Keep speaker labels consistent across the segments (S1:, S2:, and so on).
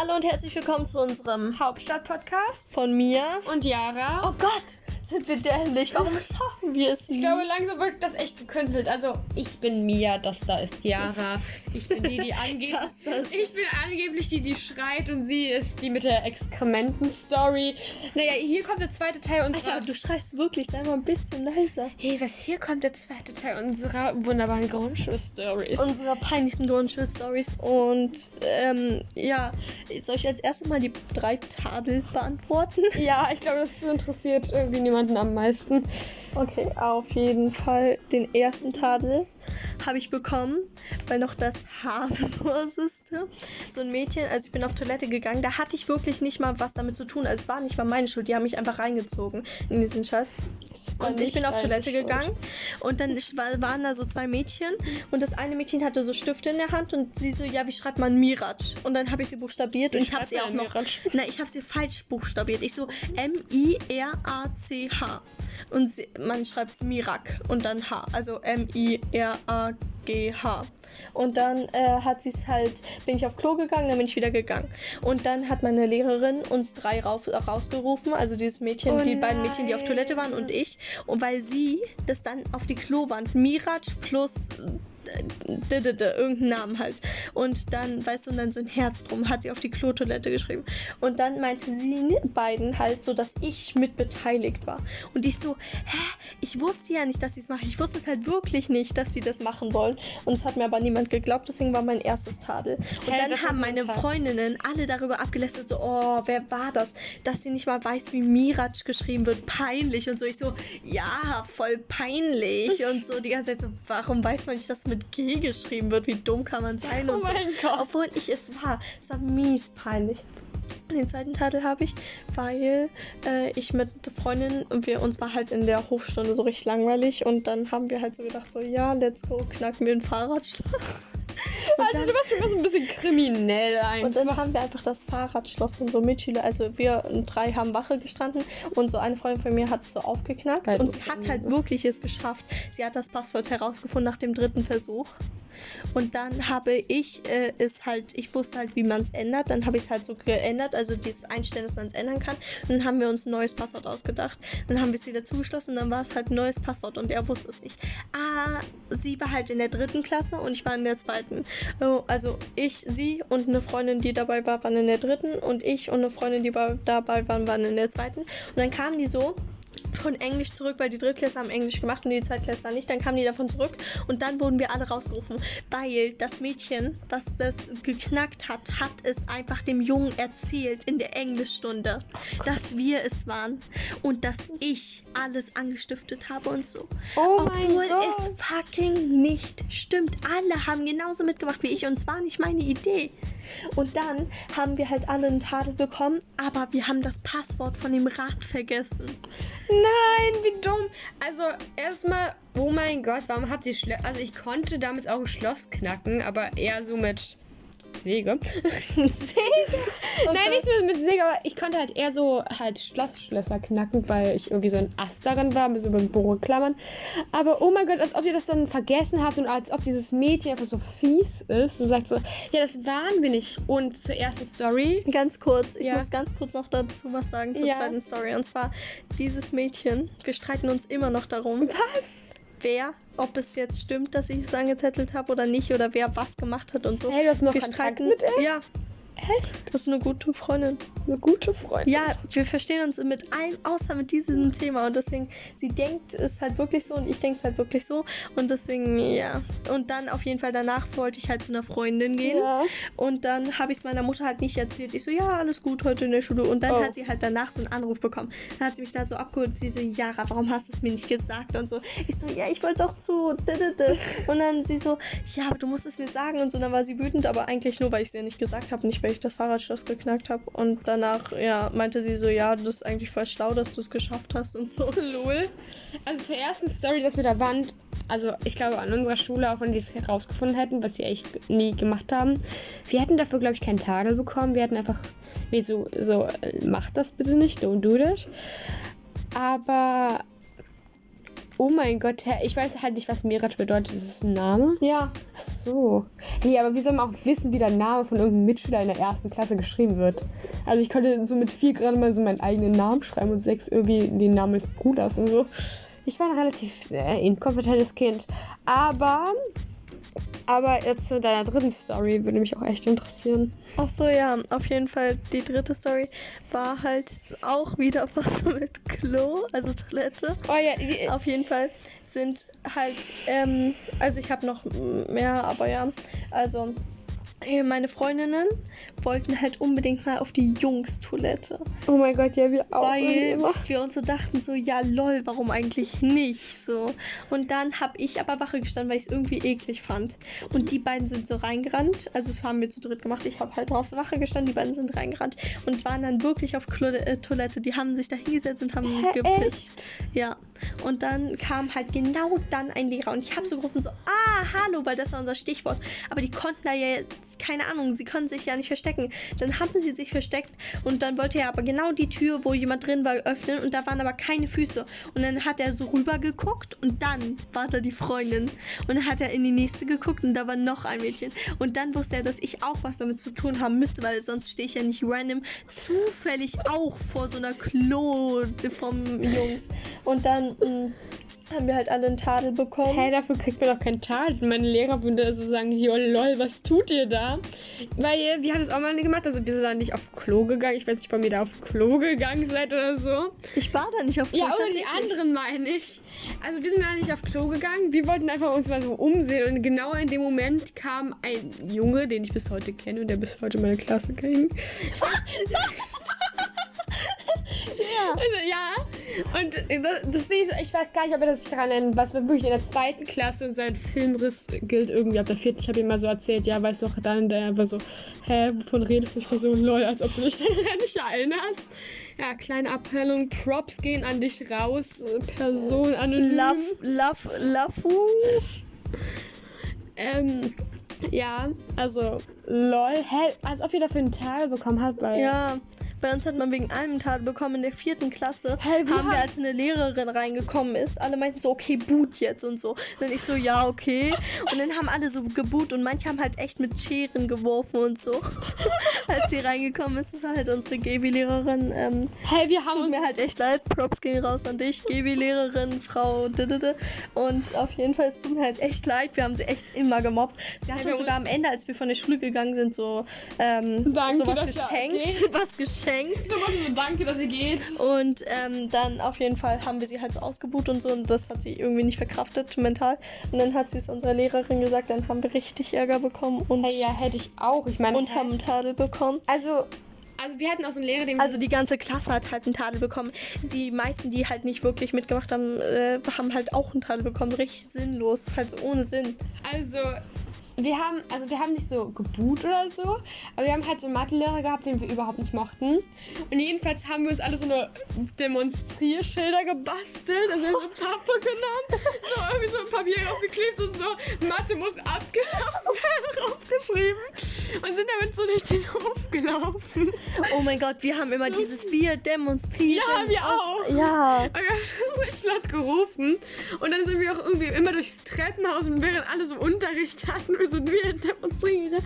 S1: Hallo und herzlich willkommen zu unserem
S2: Hauptstadt-Podcast
S1: von mir.
S2: und Yara.
S1: Oh Gott, sind wir dämlich. Warum schaffen wir es
S2: Ich
S1: nie?
S2: glaube, langsam wird das echt gekünstelt. Also, ich bin Mia, das da ist Yara. Ich bin die, die angeblich. Ich bin angeblich die, die schreit und sie ist die mit der Exkrementen-Story. Naja, hier kommt der zweite Teil unserer.
S1: Alter, du schreist wirklich. Sei mal ein bisschen leiser.
S2: hey, was hier kommt der zweite Teil unserer wunderbaren Grundschul-Stories.
S1: Unserer peinlichsten Grundschul-Stories. Und ähm, ja, soll ich als erstes mal die drei Tadel beantworten?
S2: Ja, ich glaube, das interessiert irgendwie niemanden am meisten.
S1: Okay, auf jeden Fall den ersten Tadel habe ich bekommen, weil noch das harmloseste. So ein Mädchen, also ich bin auf Toilette gegangen, da hatte ich wirklich nicht mal was damit zu tun. Also es war nicht mal meine Schuld, die haben mich einfach reingezogen in diesen Scheiß. Und ich bin auf Toilette
S2: Schuld.
S1: gegangen und dann waren da so zwei Mädchen und das eine Mädchen hatte so Stifte in der Hand und sie so, ja, wie schreibt man Miraj? Und dann habe ich sie buchstabiert und ich habe sie auch noch,
S2: Miraj?
S1: na, ich habe sie falsch buchstabiert. Ich so M-I-R-A-C-H und sie, man schreibt es Mirak und dann H, also M-I-R-A-G-H. Und dann äh, hat sie es halt, bin ich auf Klo gegangen, dann bin ich wieder gegangen. Und dann hat meine Lehrerin uns drei rauf, rausgerufen, also dieses Mädchen,
S2: Oh
S1: die beiden Mädchen, die auf
S2: nein.
S1: Toilette waren und ich. Und weil sie das dann auf die Klowand, Miraj plus d- d- d- irgendeinen Namen halt. Und dann, weißt du, und dann so ein Herz drum, hat sie auf die Klotoilette geschrieben. Und dann meinte sie beiden halt so, dass ich mit beteiligt war. Und ich so, hä? Ich wusste ja nicht, dass sie es machen. Ich wusste es halt wirklich nicht, dass sie das machen wollen. Und es hat mir aber niemand geglaubt, deswegen war mein erstes Tadel. Und
S2: Hä,
S1: dann haben meine. Freundinnen alle darüber abgelästert, so, oh, wer war das? Dass sie nicht mal weiß, wie Miraj geschrieben wird. Peinlich und so. Ich so, ja, voll peinlich. Und so die ganze Zeit so, warum weiß man nicht, dass es mit G geschrieben wird? Wie dumm kann man sein?
S2: Oh
S1: Und so.
S2: mein Gott.
S1: Obwohl ich es war. Es war mies peinlich. Den zweiten Titel habe ich, weil äh, ich mit Freundinnen und wir uns war halt in der Hofstunde so richtig langweilig und dann haben wir halt so gedacht so ja let's go knacken wir ein Fahrradschloss
S2: Alter, du warst schon mal so ein bisschen kriminell
S1: und dann
S2: einfach.
S1: haben wir einfach das Fahrradschloss und so Mitschüler, also wir drei haben Wache gestanden und so eine Freundin von mir hat es so aufgeknackt
S2: Halt
S1: und sie hat halt wirklich es geschafft. Sie hat das Passwort herausgefunden nach dem dritten Versuch. Und dann habe ich äh, es halt, ich wusste halt, wie man es ändert. Dann habe ich es halt so geändert, also dieses Einstellen, dass man es ändern kann. Und dann haben wir uns ein neues Passwort ausgedacht. Dann haben wir es wieder zugeschlossen und dann war es halt ein neues Passwort und er wusste es nicht. Ah, sie war halt in der dritten Klasse und ich war in der zweiten. Oh, Also ich, sie und eine Freundin, die dabei war, waren in der dritten und ich und eine Freundin, die bei, dabei waren, waren in der zweiten. Und dann kamen die so von Englisch zurück, weil die Drittklässler haben Englisch gemacht und die Zweitklässler nicht. Dann kamen die davon zurück und dann wurden wir alle rausgerufen, weil das Mädchen, was das geknackt hat, hat es einfach dem Jungen erzählt in der Englischstunde, dass wir es waren und dass ich alles angestiftet habe und so.
S2: Oh
S1: Obwohl es fucking nicht stimmt. Alle haben genauso mitgemacht wie ich und es war nicht meine Idee. Und dann haben wir halt alle einen Tadel bekommen, aber wir haben das Passwort von dem Rad vergessen.
S2: Nein, wie dumm. Also, erstmal, oh mein Gott, warum hat sie Schlö Also, ich konnte damit auch ein Schloss knacken, aber eher so mit Säge. Nein, nicht so mit Säge, aber ich konnte halt eher so halt Schlossschlösser knacken, weil ich irgendwie so ein Ast darin war, mit so mit Bohrklammern. Aber oh mein Gott, als ob ihr das dann vergessen habt und als ob dieses Mädchen einfach so fies ist und sagt so, ja, das waren wir nicht. Und zur ersten Story.
S1: Ganz kurz, ich
S2: Ja.
S1: muss ganz kurz noch dazu was sagen zur
S2: Ja.
S1: zweiten Story. Und zwar dieses Mädchen, wir streiten uns immer noch darum,
S2: Was?
S1: wer, ob es jetzt stimmt, dass ich es angezettelt habe oder nicht, oder wer was gemacht hat und so.
S2: Hey, du hast noch
S1: wir
S2: Kontakt
S1: streiten
S2: mit ihr?
S1: Ja. Das ist eine gute Freundin.
S2: Eine gute Freundin.
S1: Ja, wir verstehen uns mit allem außer mit diesem Thema und deswegen, sie denkt es halt wirklich so und ich denke es halt wirklich so und deswegen, ja. Und dann auf jeden Fall danach wollte ich halt zu einer Freundin gehen
S2: Ja.
S1: und dann habe ich es meiner Mutter halt nicht erzählt. Ich so, ja, alles gut heute in der Schule und dann
S2: Oh.
S1: hat sie halt danach so einen Anruf bekommen. Dann hat sie mich da so abgeholt, sie so, Jara, warum hast du es mir nicht gesagt und so. Ich so, ja, ich wollte doch zu, und dann sie so, ja, aber du musst es mir sagen und so. Dann war sie wütend, aber eigentlich nur, weil ich es ihr nicht gesagt habe, nicht weil ich das Fahrradschloss geknackt habe. Und danach, ja, meinte sie so, ja, du bist eigentlich voll schlau, dass du es geschafft hast und so. Lol.
S2: Also zur ersten Story, das mit der Wand, also ich glaube an unserer Schule, auch wenn die es herausgefunden hätten, was sie echt nie gemacht haben, wir hätten dafür, glaube ich, keinen Tadel bekommen. Wir hätten einfach, wie so, so, äh, mach das bitte nicht, don't do that. Aber Oh mein Gott, ich weiß halt nicht, was Mirat bedeutet. Ist es ein Name?
S1: Ja.
S2: Ach so. Hey, aber wie soll man auch wissen, wie der Name von irgendeinem Mitschüler in der ersten Klasse geschrieben wird? Also ich konnte so mit vier gerade mal so meinen eigenen Namen schreiben und sechs irgendwie den Namen des Bruders und so. Ich war ein relativ äh, inkompetentes Kind. Aber, aber jetzt zu deiner dritten Story würde mich auch echt interessieren.
S1: Ach so, ja, auf jeden Fall. Die dritte Story war halt auch wieder was mit Klo, also Toilette.
S2: Oh ja,
S1: Auf jeden Fall sind halt, ähm, also ich habe noch mehr, aber ja, also meine Freundinnen wollten halt unbedingt mal auf die Jungs-Toilette.
S2: oh mein Gott, ja, wir auch.
S1: weil wir uns so dachten, so, ja lol, warum eigentlich nicht? So. Und dann habe ich aber Wache gestanden, weil ich es irgendwie eklig fand. Und die beiden sind so reingerannt. Also das haben wir zu dritt gemacht. Ich habe halt draußen Wache gestanden, die beiden sind reingerannt und waren dann wirklich auf Klo äh, Toilette. Die haben sich da hingesetzt und haben
S2: Hä,
S1: gepisst. Ja. Und dann kam halt genau dann ein Lehrer und ich habe so gerufen, so, ah, hallo, weil das war unser Stichwort. Aber die konnten da ja jetzt, keine Ahnung, sie konnten sich ja nicht verstecken. Dann haben sie sich versteckt und dann wollte er aber genau die Tür, wo jemand drin war, öffnen und da waren aber keine Füße. Und dann hat er so rüber geguckt und dann war da die Freundin. Und dann hat er in die nächste geguckt und da war noch ein Mädchen. Und dann wusste er, dass ich auch was damit zu tun haben müsste, weil sonst stehe ich ja nicht random zufällig auch vor so einer Klo vom Jungs. Und dann haben wir halt alle einen Tadel bekommen.
S2: Hä, dafür kriegt man doch keinen Tadel. Meine Lehrer würden da so sagen, jo lol, was tut ihr da? Weil wir haben das auch mal gemacht, also wir sind da nicht auf Klo gegangen. Ich weiß nicht, ob ihr da auf Klo gegangen seid oder so.
S1: Ich war da nicht auf
S2: Ja,
S1: Klo,
S2: oder die anderen meine ich. Also wir sind da nicht auf Klo gegangen. Wir wollten einfach uns mal so umsehen und genau in dem Moment kam ein Junge, den ich bis heute kenne und der bis heute meine Klasse ging.
S1: Ja.
S2: Also, ja. Und das Ding ist, ich weiß gar nicht, ob er das sich daran erinnert, was war wirklich in der zweiten Klasse und sein Filmriss gilt irgendwie ab der vierten. Ich habe ihm mal so erzählt, ja, weißt du doch, dann der war so, hä, wovon redest du? Ich war so, lol, als ob du dich daran nicht erinnerst. Ja, kleine Abteilung, Props gehen an dich raus, Person anonym.
S1: Love, love, love.
S2: Ähm, ja, also, lol, hä, als ob ihr dafür einen Teil bekommen habt, weil...
S1: Ja, bei uns hat man wegen einem Tadel bekommen in der vierten Klasse.
S2: Wir
S1: haben wir, als eine Lehrerin reingekommen ist, alle meinten so, okay, boot jetzt und so. Dann ich so, ja, okay. Und dann haben alle so geboot und manche haben halt echt mit Scheren geworfen und so. als sie reingekommen ist, ist halt unsere Gebi-Lehrerin. Ähm,
S2: Hä, wir haben
S1: tut mir halt echt leid. Props gehen raus an dich, Gebi-Lehrerin, Frau Didede. Und auf jeden Fall, es tut mir halt echt leid. Wir haben sie echt immer gemobbt. Sie hat
S2: wir
S1: uns sogar am Ende, als wir von der Schule gegangen sind, so ähm,
S2: Danke,
S1: sowas geschenkt. Was geschenkt.
S2: So, so, danke, dass ihr geht.
S1: Und ähm, dann auf jeden Fall haben wir sie halt so ausgebucht und so und das hat sie irgendwie nicht verkraftet mental. Und dann hat sie es unserer Lehrerin gesagt, dann haben wir richtig Ärger bekommen und,
S2: Hey, ja, hätte ich auch. Ich meine,
S1: und haben einen Tadel bekommen.
S2: also, also wir hatten auch so einen Lehrer, dem
S1: Also die ganze Klasse hat halt einen Tadel bekommen. Die meisten, die halt nicht wirklich mitgemacht haben, äh, haben halt auch einen Tadel bekommen. Richtig sinnlos, halt so ohne Sinn.
S2: also wir haben, also wir haben nicht so geboot oder so, aber wir haben halt so einen Mathelehrer gehabt, den wir überhaupt nicht mochten. Und jedenfalls haben wir uns alle so eine Demonstrierschilder gebastelt, also so Pappe genommen, so irgendwie so ein Papier aufgeklebt und so Mathe muss abgeschafft werden draufgeschrieben und sind damit so durch den Hof gelaufen.
S1: Oh mein Gott, wir haben immer dieses Wir demonstrieren.
S2: Ja, wir auch.
S1: Ja.
S2: Und wir haben richtig laut gerufen. Und dann sind wir auch irgendwie immer durchs Treppenhaus und während alle so Unterricht hatten, wir sind wir demonstrieren.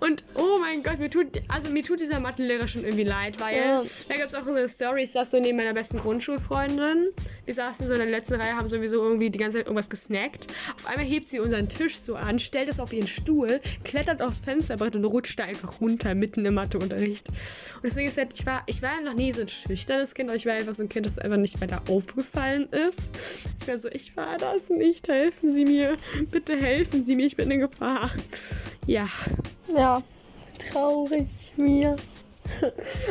S2: Und oh mein Gott, mir tut, also mir tut dieser Mathelehrer schon irgendwie leid, weil
S1: Ja.
S2: da gab es auch so ich saß so neben meiner besten Grundschulfreundin. Wir saßen so in der letzten Reihe, haben sowieso irgendwie die ganze Zeit irgendwas gesnackt. Auf einmal hebt sie unseren Tisch so an, stellt es auf ihren Stuhl, klettert aufs Fensterbrett und rutscht da einfach runter, mitten im Matheunterricht. Und deswegen ist halt, ich war, ich war noch nie so ein schüchternes Kind, aber ich war einfach so ein Kind, das einfach nicht weiter aufgefallen ist. Ich war so, ich war das nicht, helfen Sie mir, bitte helfen Sie mir, ich bin in Gefahr. Ja.
S1: Ja. Traurig mir.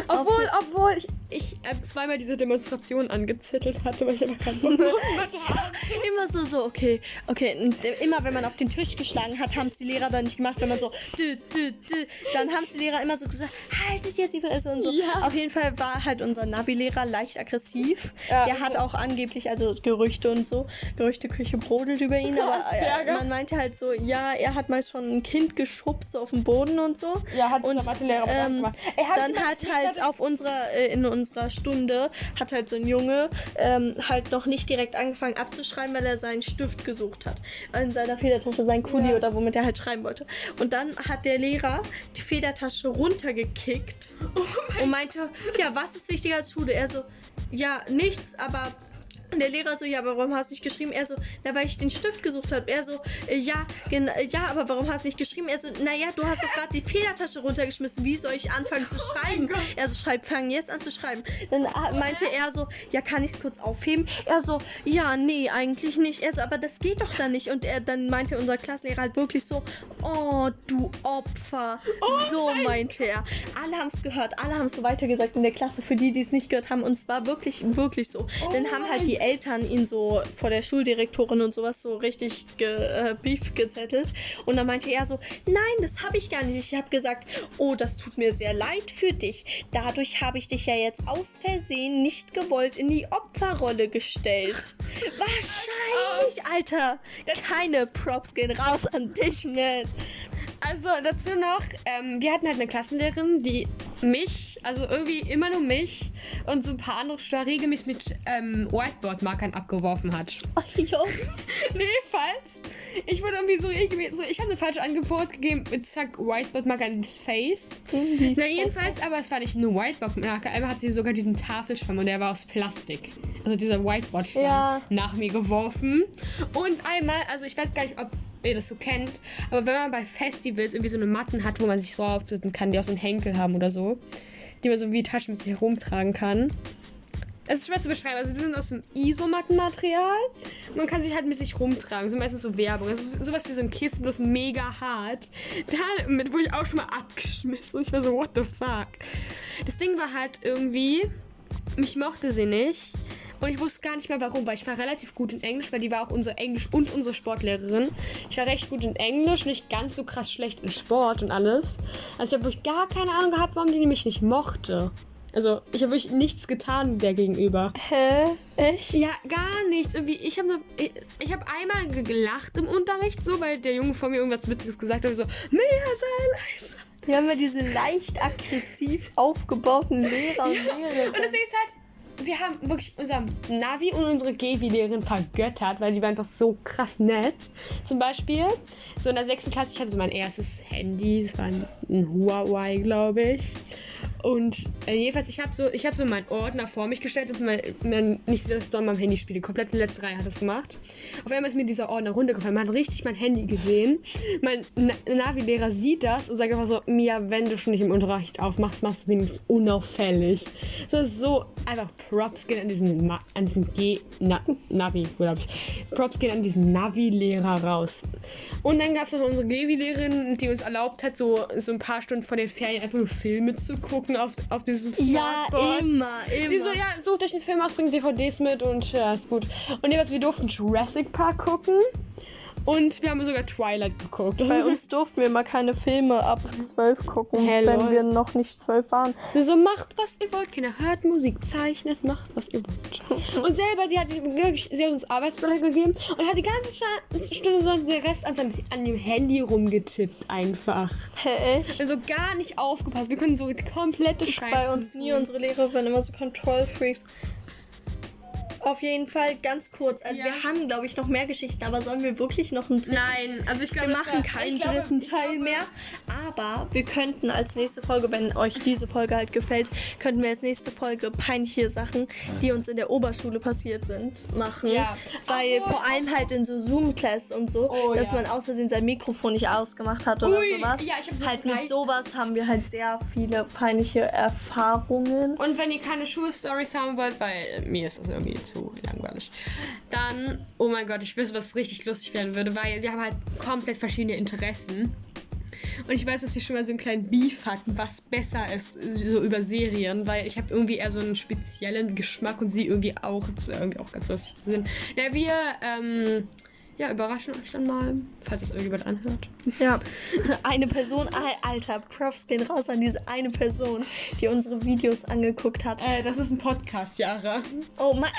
S2: Obwohl, obwohl ich, ich äh, zweimal diese Demonstration angezettelt hatte, weil ich einfach keinen Bock hatte.
S1: Immer so, so, okay, okay. Und immer wenn man auf den Tisch geschlagen hat, haben es die Lehrer dann nicht gemacht, wenn man so, dü, dü, dü, dann haben es die Lehrer immer so gesagt, haltet jetzt die Fresse und so.
S2: Ja.
S1: Auf jeden Fall war halt unser Navi-Lehrer leicht aggressiv.
S2: Ja,
S1: Der hat auch angeblich, also Gerüchte und so, Gerüchteküche brodelt über ihn, aber äh, man meinte halt so, ja, er hat mal schon ein Kind geschubst so auf dem Boden und so.
S2: Ja, hat
S1: Und,
S2: dieser Mathelehrer
S1: ähm,
S2: gemacht. Hat
S1: Dann
S2: jemand
S1: hat halt auf unserer, äh, in, unserer Stunde hat halt so ein Junge ähm, halt noch nicht direkt angefangen abzuschreiben, weil er seinen Stift gesucht hat. In seiner Federtasche, sein Kuli
S2: Ja.
S1: oder womit er halt schreiben wollte. Und dann hat der Lehrer die Federtasche runtergekickt und meinte, ja, was ist wichtiger als Schule? Er so, ja, nichts, aber und der Lehrer so, ja, aber warum hast du nicht geschrieben? Er so, na, weil ich den Stift gesucht habe. Er so, äh, ja, äh, ja, aber warum hast du nicht geschrieben? Er so, naja, du hast doch gerade die Federtasche runtergeschmissen. Wie soll ich anfangen zu schreiben? Er so, schreib, fang jetzt an zu schreiben. Dann äh, meinte er so, ja, kann ich es kurz aufheben? Er so, ja, nee, eigentlich nicht. Er so, aber das geht doch dann nicht. Und er dann meinte unser Klassenlehrer halt wirklich so, oh, du Opfer. so meinte er. Alle haben es gehört, alle haben es so weitergesagt in der Klasse, für die, die es nicht gehört haben. Und es war wirklich, wirklich so. Dann haben halt die Eltern ihn so vor der Schuldirektorin und sowas so richtig ge, äh, Brief gezettelt. Und dann meinte er so, nein, das habe ich gar nicht. Ich habe gesagt, oh, das tut mir sehr leid für dich. Dadurch habe ich dich ja jetzt aus Versehen nicht gewollt in die Opferrolle gestellt. Wahrscheinlich, Alter. Keine Props gehen raus an dich, man.
S2: Also dazu noch, ähm, wir hatten halt eine Klassenlehrerin, die mich, also irgendwie immer nur mich und so ein paar andere Schüler regelmäßig mit ähm, Whiteboard-Markern abgeworfen hat.
S1: Oh, jo.
S2: nee, falls. Ich wurde irgendwie so regelmäßig, so, ich habe eine falsche Antwort gegeben mit zack Whiteboard-Marker ins Face. Na jedenfalls, aber es war nicht nur Whiteboard-Marker, einmal hat sie sogar diesen Tafelschwamm und der war aus Plastik. Also dieser Whiteboard-Schwamm
S1: Ja.
S2: nach mir geworfen. Und einmal, also ich weiß gar nicht, ob ihr das so kennt, aber wenn man bei Festivals irgendwie so eine Matten hat, wo man sich so aufsetzen kann, die auch so einen Henkel haben oder so, die man so wie Taschen mit sich herumtragen kann. Es ist schwer zu beschreiben. Also die sind aus dem Isomattenmaterial. Man kann sich halt mit sich rumtragen. So meistens so Werbung. Das ist sowas wie so ein Kissen, bloß mega hart. Damit wurde ich auch schon mal abgeschmissen. Ich war so, what the fuck. Das Ding war halt irgendwie, mich mochte sie nicht. Und ich wusste gar nicht mehr warum, weil ich war relativ gut in Englisch, weil die war auch unsere Englisch- und unsere Sportlehrerin. Ich war recht gut in Englisch, nicht ganz so krass schlecht in Sport und alles. Also ich habe wirklich gar keine Ahnung gehabt, warum die mich nicht mochte. Also ich habe wirklich nichts getan der gegenüber.
S1: Hä? Echt?
S2: Ja, gar nichts. Irgendwie, ich habe ich, ich hab einmal ge- gelacht im Unterricht, so, weil der Junge vor mir irgendwas Witziges gesagt hat und so, Mia, sei leise.
S1: Wir haben ja diese leicht aggressiv aufgebauten Lehrer und
S2: Und das
S1: Lehrerinnen.
S2: Ding ist halt, wir haben wirklich unser Navi und unsere Gevi-Lehrerin vergöttert, weil die war einfach so krass nett. Zum Beispiel, so in der sechsten Klasse, ich hatte so mein erstes Handy, das war ein Huawei, glaube ich. Und äh, jedenfalls, ich habe so, habe so meinen Ordner vor mich gestellt und mein, mein, nicht, dass ich da an meinem Handy spiele. Komplett die letzte Reihe hat das gemacht. Auf einmal ist mir dieser Ordner runtergefallen. Man hat richtig mein Handy gesehen. Mein Na Navi-Lehrer sieht das und sagt einfach so, Mia, wenn du schon nicht im Unterricht aufmachst, machst du wenigstens unauffällig. So so einfach Props gehen an diesen, Ma an diesen G Na Navi, glaube ich. Props gehen an diesen Navi-Lehrer raus. Und dann gab es noch unsere Gevi-Lehrerin, die uns erlaubt hat, so, so ein paar Stunden vor den Ferien einfach nur Filme zu gucken auf, auf diesem
S1: Ja,
S2: Smartboard.
S1: immer, immer.
S2: Sie so, ja, sucht euch einen Film aus, bringt DVDs mit und ja, ist gut. Und jeweils, wir durften Jurassic Park gucken und wir haben sogar Twilight geguckt.
S1: Bei uns durften wir mal keine Filme ab 12 gucken,
S2: Hä,
S1: wenn wir noch nicht 12 waren.
S2: Sie so, macht was ihr wollt, Kinder, hört Musik, zeichnet, macht was ihr wollt. Und selber, die hat wirklich, sie hat uns Arbeitsblätter gegeben und hat die ganze Stunde so den Rest an, seinem, an dem Handy rumgetippt einfach.
S1: Hä, echt?
S2: Also gar nicht aufgepasst. Wir können so komplette Scheiße.
S1: Bei uns nie, unsere Lehrer waren immer so Kontrollfreaks. Auf jeden Fall ganz kurz. Also
S2: Ja.
S1: wir haben, glaube ich, noch mehr Geschichten, aber sollen wir wirklich noch einen dritten
S2: Nein, also ich glaube,
S1: Wir machen keinen
S2: glaube-
S1: dritten Teil
S2: glaube-
S1: mehr. Aber wir könnten als nächste Folge, wenn euch diese Folge halt gefällt, könnten wir als nächste Folge peinliche Sachen, die uns in der Oberschule passiert sind, machen.
S2: Ja.
S1: Weil
S2: Obwohl-
S1: vor allem halt in so Zoom-Class und so,
S2: Oh,
S1: dass
S2: ja.
S1: man aus Versehen sein Mikrofon nicht ausgemacht hat oder
S2: Ui,
S1: sowas.
S2: ja, ich hab so
S1: halt
S2: drei-
S1: mit sowas haben wir halt sehr viele peinliche Erfahrungen.
S2: Und wenn ihr keine Schulstories haben wollt, weil mir ist das irgendwie zu langweilig, dann, oh mein Gott, ich wüsste, was richtig lustig werden würde, weil wir haben halt komplett verschiedene Interessen. Und ich weiß, dass wir schon mal so einen kleinen Beef hatten, was besser ist, so über Serien, weil ich habe irgendwie eher so einen speziellen Geschmack und sie irgendwie auch. Irgendwie auch ganz lustig zu sehen. Na, wir, ähm, ja, überraschen euch dann mal, falls es irgendjemand anhört.
S1: Ja, eine Person, Alter, Props gehen raus an diese eine Person, die unsere Videos angeguckt hat.
S2: Äh, das ist ein Podcast, Jara.
S1: Oh mein,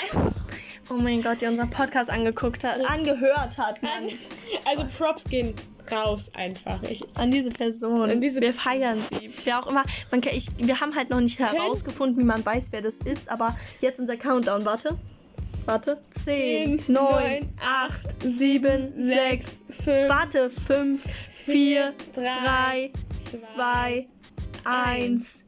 S1: oh mein Gott, die unseren Podcast angeguckt hat, angehört hat. Mann.
S2: Also Props gehen raus einfach. Ich,
S1: An diese Person.
S2: An diese
S1: wir feiern sie. Wer auch immer. Man kann, ich, wir haben halt noch nicht herausgefunden, wie man weiß, wer das ist, aber jetzt unser Countdown. Warte. Warte. 10, 9, 8, 7, 6,
S2: 5,
S1: Warte. 5, 4,
S2: 3,
S1: 3, 2, 1.